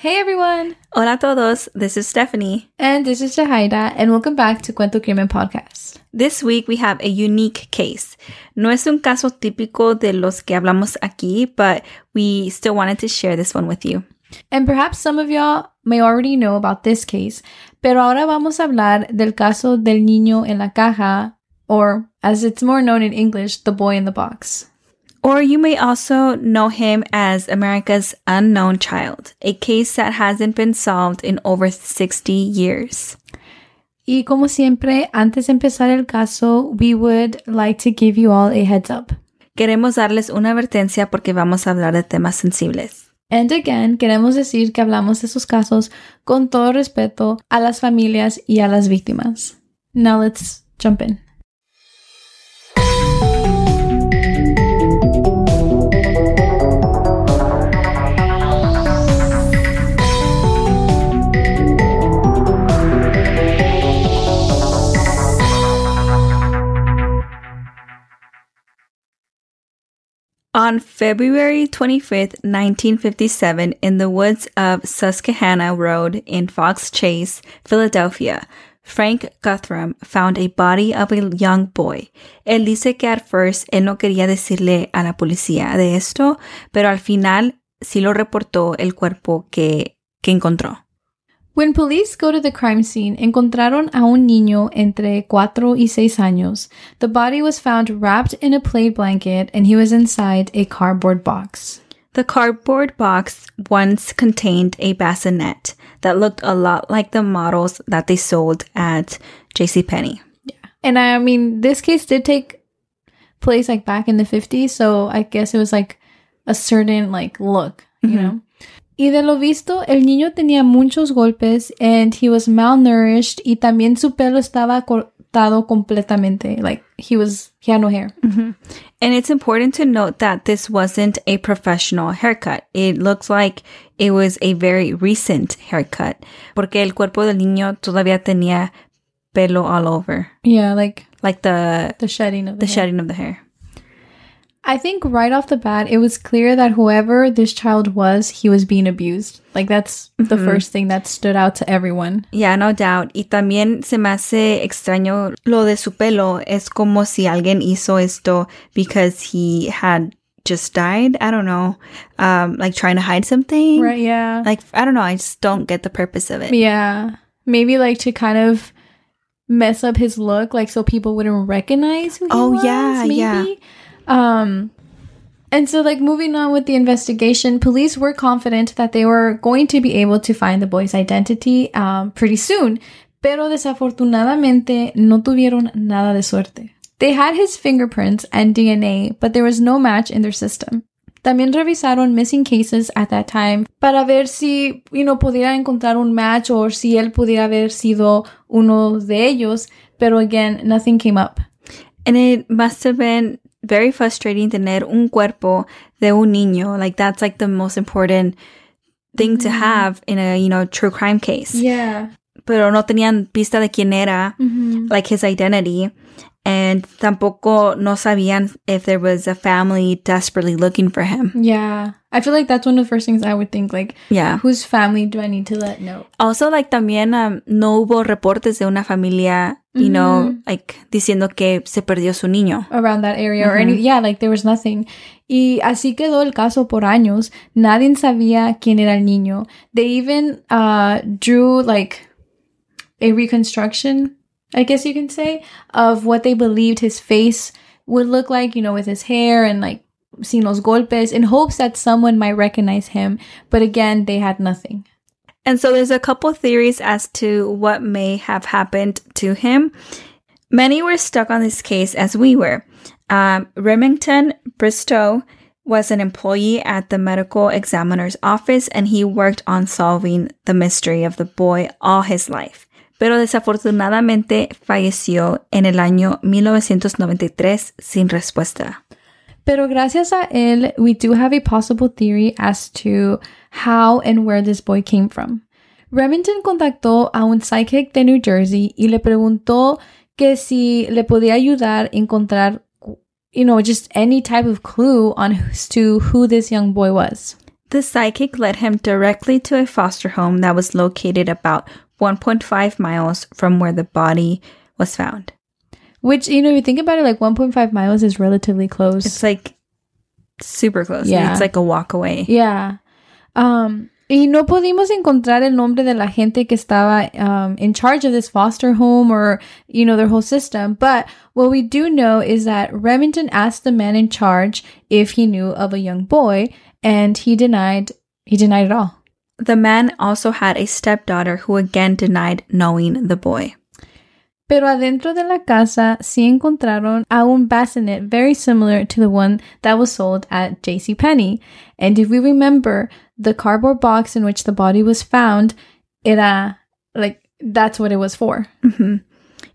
Hey everyone! Hola a todos, this is Stephanie. And this is Jahaira, and welcome back to Cuento Crimen Podcast. This week we have a unique case. No es un caso típico de los que hablamos aquí, but we still wanted to share this one with you. And perhaps some of y'all may already know about this case, pero ahora vamos a hablar del caso del niño en la caja, or as it's more known in English, the boy in the box. Or you may also know him as America's Unknown Child, a case that hasn't been solved in over 60 years. Y como siempre, antes de empezar el caso, we would like to give you all a heads up. Queremos darles una advertencia porque vamos a hablar de temas sensibles. And again, queremos decir que hablamos de sus casos con todo respeto a las familias y a las víctimas. Now let's jump in. On February 25th, 1957, in the woods of Susquehanna Road in Fox Chase, Philadelphia, Frank Guthrum found a body of a young boy. Él dice que at first él no quería decirle a la policía de esto, pero al final sí lo reportó el cuerpo que, que encontró. When police go to the crime scene, encontraron a un niño entre cuatro y seis años. The body was found wrapped in a play blanket and he was inside a cardboard box. The cardboard box once contained a bassinet that looked a lot like the models that they sold at JCPenney. Yeah. And I mean, this case did take place like back in the 50s, so I guess it was like a certain like look, you Mhm. know. Y de lo visto, el niño tenía muchos golpes and he was malnourished y también su pelo estaba cortado completamente. Like he was, he had no hair. And it's important to note that this wasn't a professional haircut. It looks like it was a very recent haircut. Porque el cuerpo del niño todavía tenía pelo all over. Yeah, like Like the, the shedding of the, the shedding of the hair. I think right off the bat, it was clear that whoever this child was, he was being abused. Like that's the first thing that stood out to everyone. Yeah, no doubt. Y también se me hace extraño lo de su pelo. Es como si alguien hizo esto because he had just died. I don't know. Um, like trying to hide something. Right? Yeah. Like, I don't know. I just don't get the purpose of it. Yeah. Maybe like to kind of mess up his look, like so people wouldn't recognize who he Oh, was. yeah, maybe. yeah. Um and so like moving on with the investigation, police were confident that they were going to be able to find the boy's identity um, pretty soon. Pero desafortunadamente no tuvieron nada de suerte. They had his fingerprints and DNA, but there was no match in their system. También revisaron missing cases at that time para ver si, you know, pudiera encontrar un match o si él pudiera haber sido uno de ellos, pero again, nothing came up. And it must have been very frustrating tener un cuerpo de un niño. Like that's like the most important thing to have in a, you know, true crime case. Yeah. Pero no tenían pista de quién era, Mm-hmm. like his identity. And tampoco no sabían if there was a family desperately looking for him. Yeah. I feel like that's one of the first things I would think, like, Yeah. whose family do I need to let know? Also, like también um, no hubo reportes de una familia, you know, like diciendo que se perdió su niño. around that area or any yeah like there was nothing y así quedó el caso por años nadie sabía quién era el niño they even uh drew like a reconstruction i guess you can say of what they believed his face would look like you know with his hair and like sin los golpes in hopes that someone might recognize him but again they had nothing And so there's a couple theories as to what may have happened to him. Many were stuck on this case as we were. Um, Remington Bristow was an employee at the medical examiner's office and he worked on solving the mystery of the boy all his life. Pero desafortunadamente falleció en el año 1993 sin respuesta. Pero gracias a él, we do have a possible theory as to how and where this boy came from. Remington contactó a un psychic de New Jersey y le preguntó que si le podía ayudar a encontrar, you know, just any type of clue on as to who this young boy was. The psychic led him directly to a foster home that was located about 1.5 miles from where the body was found. Which, you know, if you think about it, like 1.5 miles is relatively close. It's like super close. Yeah. It's like a walk away. Yeah. Um, y no pudimos encontrar el nombre de la gente que estaba um, in charge of this foster home or, you know, their whole system. But what we do know is that Remington asked the man in charge if he knew of a young boy, and he denied, he denied it all. The man also had a stepdaughter who again denied knowing the boy. Pero adentro de la casa sí encontraron a un bassinet very similar to the one that was sold at J.C. Penney. And if we remember, the cardboard box in which the body was found, era like that's what it was for. Ujú.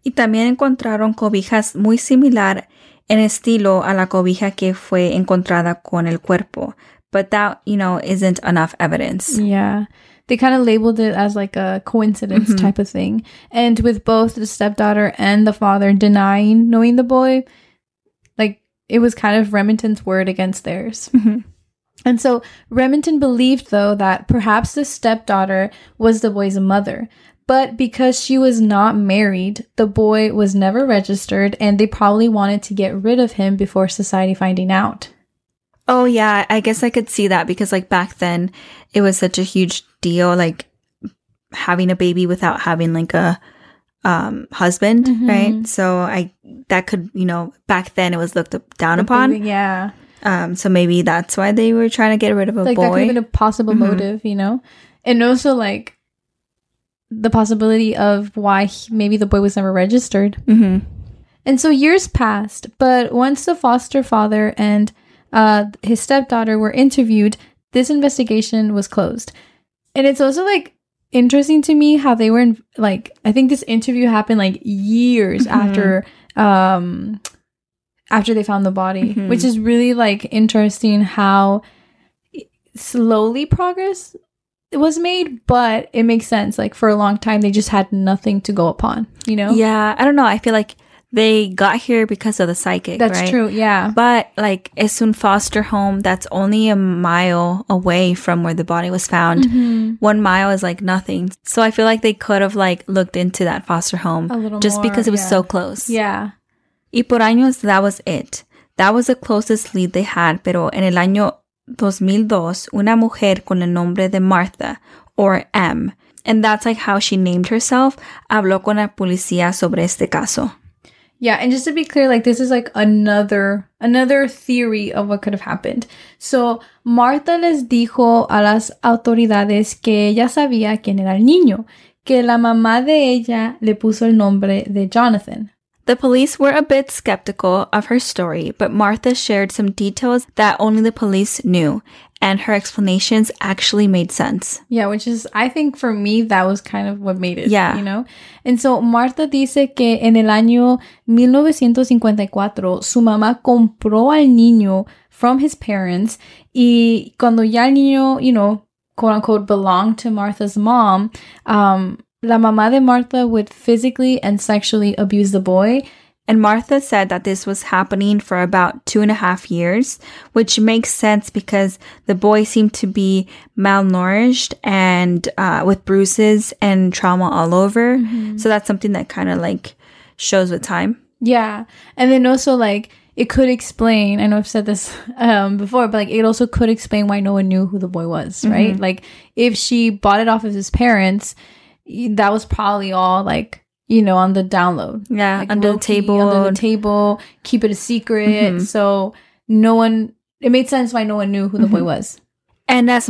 Y también encontraron cobijas muy similar en estilo a la cobija que fue encontrada con el cuerpo. But that, you know, isn't enough evidence. Yeah. They kind of labeled it as like a coincidence Mhm. type of thing. And with both the stepdaughter and the father denying knowing the boy, like it was kind of Remington's word against theirs. Mhm. And so Remington believed, though, that perhaps the stepdaughter was the boy's mother. But because she was not married, the boy was never registered, and they probably wanted to get rid of him before society finding out. Oh yeah, I guess I could see that because like back then it was such a huge deal like having a baby without having like a um husband, Mhm. right? So I that could, you know, back then it was looked down upon. Yeah. Um so maybe that's why they were trying to get rid of a like that could boy. have been a possible Mhm. motive, you know? And also, like, the possibility of why he- maybe the boy was never registered. hmm And so years passed, but once the foster father and uh, his stepdaughter were interviewed, this investigation was closed. And it's also like interesting to me how they were in, like I think this interview happened like years Mhm. after um after they found the body, Mhm. which is really like interesting how slowly progress was made, but it makes sense. Like for a long time they just had nothing to go upon, you know? Yeah, I don't know. I feel like they got here because of the psychic. That's right? true. Yeah. But like it's a foster home that's only a mile away from where the body was found. Mhm. One mile is like nothing. So I feel like they could have like looked into that foster home A little just more, because it was yeah. so close. Yeah. Y por años that was it. That was the closest lead they had, pero en el año 2002, una mujer con el nombre de Martha, or M, and that's like how she named herself, habló con la policía sobre este caso. Yeah, and just to be clear, like this is like another another theory of what could have happened. So Marta les dijo a las autoridades que ella sabía quién era el niño, que la mamá de ella le puso el nombre de Jonathan. The police were a bit skeptical of her story, but Martha shared some details that only the police knew, and her explanations actually made sense. Yeah, which is, I think for me, that was kind of what made it. Yeah. You know? And so Martha dice que en el año 1954 su mamá compró al niño from his parents y cuando ya el niño, you know, quote unquote, belonged to Martha's mom, um, la mamá de Martha would physically and sexually abuse the boy. And Martha said that this was happening for about two and a half years, which makes sense because the boy seemed to be malnourished and uh, with bruises and trauma all over. So that's something that kind of like shows with time. Yeah. And then also like it could explain, I know I've said this um before, but like it also could explain why no one knew who the boy was, right? Like if she bought it off of his parents, that was probably all like, you know, on the download. Yeah, Like under the table. Under the table, keep it a secret. Mhm. So no one it made sense why no one knew who the boy was. and Hey, it's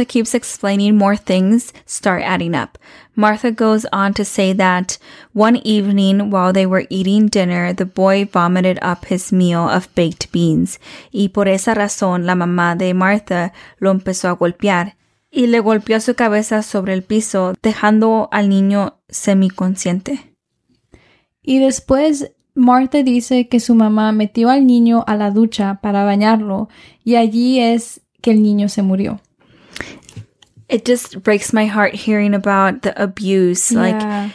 Martha keeps explaining, more things start adding up. Martha goes on to say that one evening while they were eating dinner, the boy vomited up his meal of baked beans. Y por esa razón, la mamá de Martha lo empezó a golpear. Y le golpeó su cabeza sobre el piso, dejando al niño semiconsciente. Y después Martha dice que su mamá metió al niño a la ducha para bañarlo y allí es que el niño se murió. It just breaks my heart hearing about the abuse. Like, Yeah.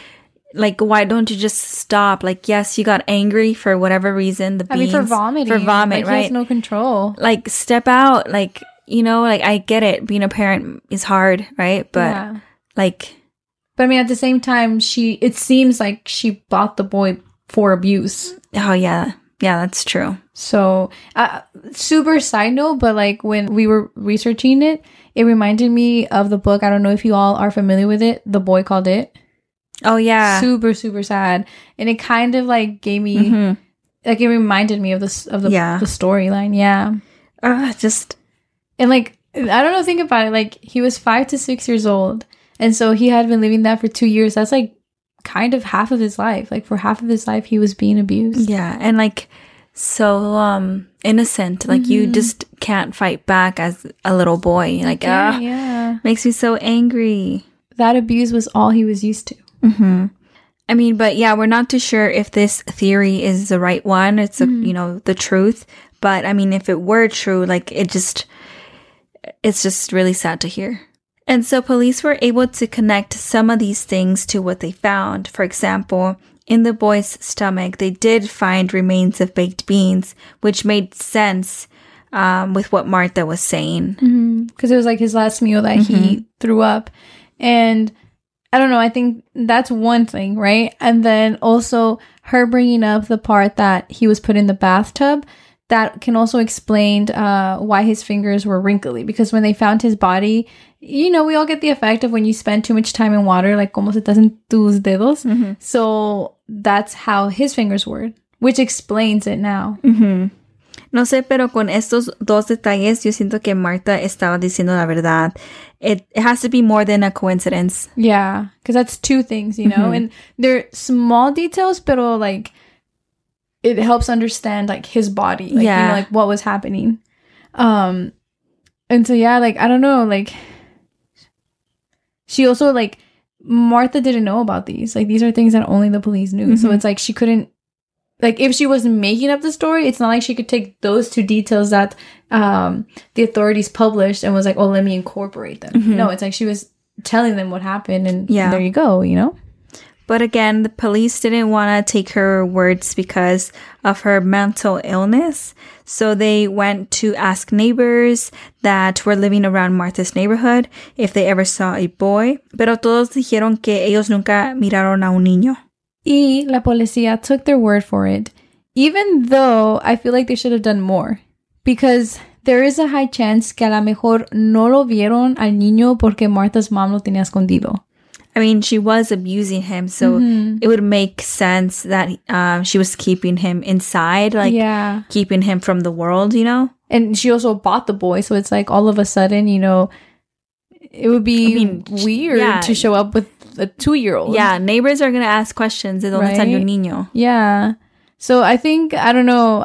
like why don't you just stop? Like, yes, you got angry for whatever reason. The I mean, for vomiting. for vomit, like, He right? has no control. like step out like you know like i get it being a parent is hard right but Yeah. like But I mean, at the same time, she it seems like she bought the boy for abuse. oh yeah yeah that's true So, uh, super side note, but like when we were researching it, it reminded me of the book. I don't know if you all are familiar with it. The boy called it. oh yeah Super super sad, and it kind of like gave me Mhm. like it reminded me of this of the Yeah. the storyline. Yeah, Ah, just and like I don't know. Think about it. Like he was five to six years old, and so he had been living that for two years. That's like kind of half of his life. Like for half of his life, he was being abused. yeah and like so um innocent like you Mhm. just can't fight back as a little boy like Yeah, ah yeah. makes me so angry That abuse was all he was used to. mm-hmm. I mean, but yeah, we're not too sure if this theory is the right one. It's a, you know the truth, but I mean, if it were true, like it just, it's just really sad to hear. And so police were able to connect some of these things to what they found. For example, in the boy's stomach, they did find remains of baked beans, which made sense um, with what Martha was saying. because it was like his last meal that he threw up. And i don't know i think that's one thing right? And then also her bringing up the part that he was put in the bathtub that can also explain uh, why his fingers were wrinkly because when they found his body you know we all get the effect of when you spend too much time in water like como se te hacen tus dedos mm-hmm. so that's how his fingers were which explains it now Ujú. No sé, pero con estos dos detalles yo siento que Marta estaba diciendo la verdad. It, it has to be more than a coincidence. Yeah, because that's two things, you know, mm-hmm. and they're small details, but like it helps understand like his body, like you Yeah. know, like what was happening. Um, and so yeah, like I don't know, like she also like Martha didn't know about these. Like these are things that only the police knew, so Mhm. it's like she couldn't. Like if she was making up the story, it's not like she could take those two details that um, the authorities published and was like, "Oh, let me incorporate them." Mhm. No, it's like she was telling them what happened, and Yeah. there you go. You know. But again, the police didn't want to take her words because of her mental illness. So they went to ask neighbors that were living around Martha's neighborhood if they ever saw a boy. Pero todos dijeron que ellos nunca miraron a un niño. Y la policía took their word for it, even though I feel like they should have done more. Because there is a high chance que a lo mejor no lo vieron al niño porque Martha's mom lo tenía escondido. I mean, she was abusing him, so Mhm. it would make sense that um, she was keeping him inside, like yeah. keeping him from the world, you know? And she also bought the boy, so it's like all of a sudden, you know, it would be I mean, weird yeah. to show up with a two year old. Yeah, neighbors are gonna ask questions. ¿De dónde salió el niño? Yeah. So I think, I don't know,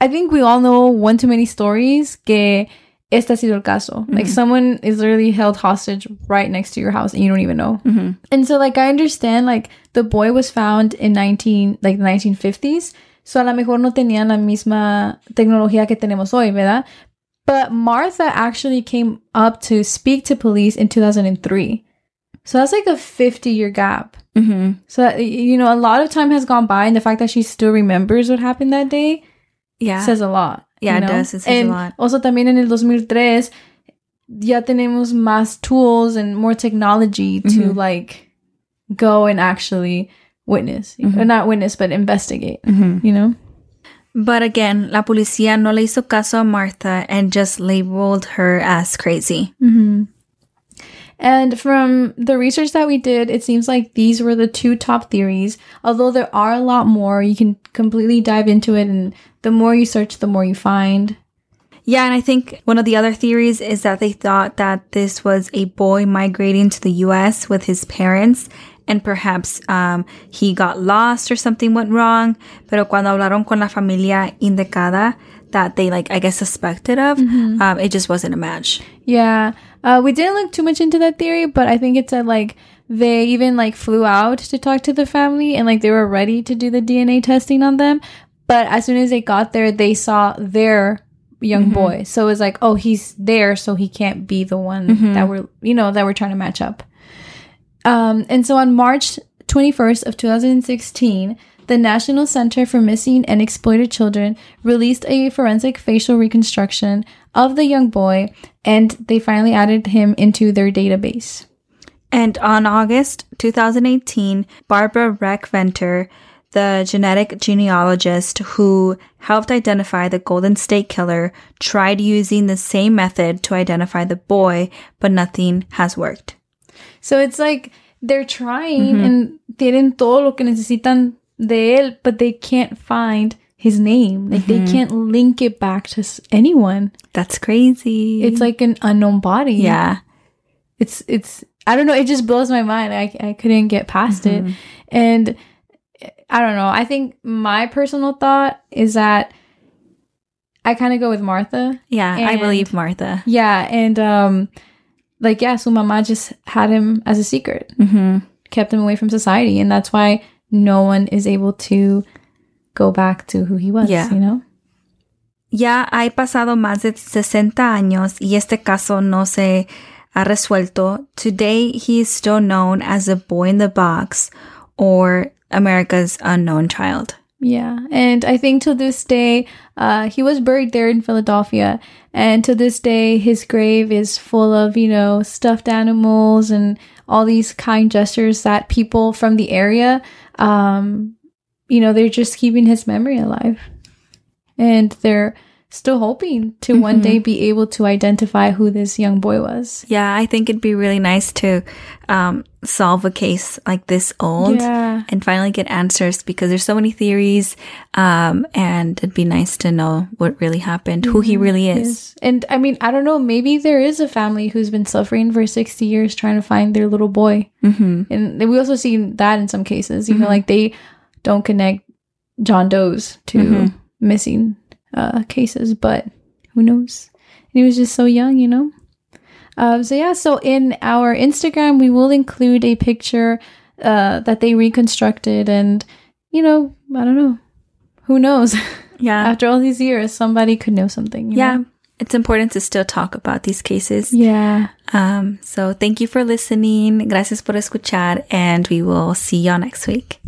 I think we all know one too many stories que este ha sido el caso. Like Mhm. someone is literally held hostage right next to your house and you don't even know. hmm And so like I understand like the boy was found in 19 like the 1950s. So a lo mejor no tenían la misma tecnología que tenemos hoy, ¿verdad? But Martha actually came up to speak to police in 2003. So that's like a 50 year gap. hmm So that, you know, a lot of time has gone by, and the fact that she still remembers what happened that day Yeah. says a lot. Yeah, you it does. It says a lot. Also, también en el 2003 ya tenemos más tools and more technology to Mhm. like go and actually witness, Mhm. or not witness, but investigate. Mhm. You know. But again, la policía no le hizo caso a Martha and just labeled her as crazy. Mm-hmm. And from the research that we did, it seems like these were the two top theories. Although there are a lot more, you can completely dive into it, and the more you search, the more you find. Yeah, and I think one of the other theories is that they thought that this was a boy migrating to the US with his parents and perhaps um, he got lost or something went wrong. Pero cuando hablaron con la familia indicada that they like, I guess, suspected of, um, it just wasn't a match. Yeah. Uh, we didn't look too much into that theory, but I think it said like they even like flew out to talk to the family and like they were ready to do the DNA testing on them. But as soon as they got there, they saw their young boy. So it was like, oh, he's there, so he can't be the one that we're, you know, that we're trying to match up. Um, and so on March 21st of 2016, the National Center for Missing and Exploited Children released a forensic facial reconstruction of the young boy, and they finally added him into their database. And on August 2018, Barbara Rae-Venter, the genetic genealogist who helped identify the Golden State Killer, tried using the same method to identify the boy, but nothing has worked. So it's like they're trying mm-hmm. and tienen todo lo que necesitan de él, but they can't find his name. Like they mm-hmm. can't link it back to anyone. That's crazy. It's like an unknown body. yeah. it's it's I don't know. It just blows my mind. I I couldn't get past it, mm-hmm. and I don't know. I think my personal thought is that I kind of go with Martha. Yeah, I believe Martha. Yeah, and um, like yeah, so mama just had him as a secret, Mm-hmm. kept him away from society, and that's why no one is able to go back to who he was. Yeah. you know. Ya ha pasado más de 60 años y este caso no se ha resuelto. Today, he is still known as the boy in the box or America's unknown child. Yeah, and I think to this day, uh, he was buried there in Philadelphia, and to this day, his grave is full of you know stuffed animals and all these kind gestures that people from the area, um, you know, they're just keeping his memory alive, and they're still hoping to one day be able to identify who this young boy was. Yeah, I think it'd be really nice to um, solve a case like this old Yeah. and finally get answers because there's so many theories um, and it'd be nice to know what really happened, who he really is. Yes. And I mean, I don't know, maybe there is a family who's been suffering for 60 years trying to find their little boy. hmm And we also see that in some cases, you know, like they don't connect John Doe's to missing uh, cases, but who knows? And he was just so young, you know? Um, so yeah, so in our Instagram, we will include a picture uh, that they reconstructed, and you know, I don't know, who knows? Yeah. After all these years, somebody could know something. you yeah. know? It's important to still talk about these cases. yeah. Um, so thank you for listening. Gracias por escuchar, and we will see y'all next week.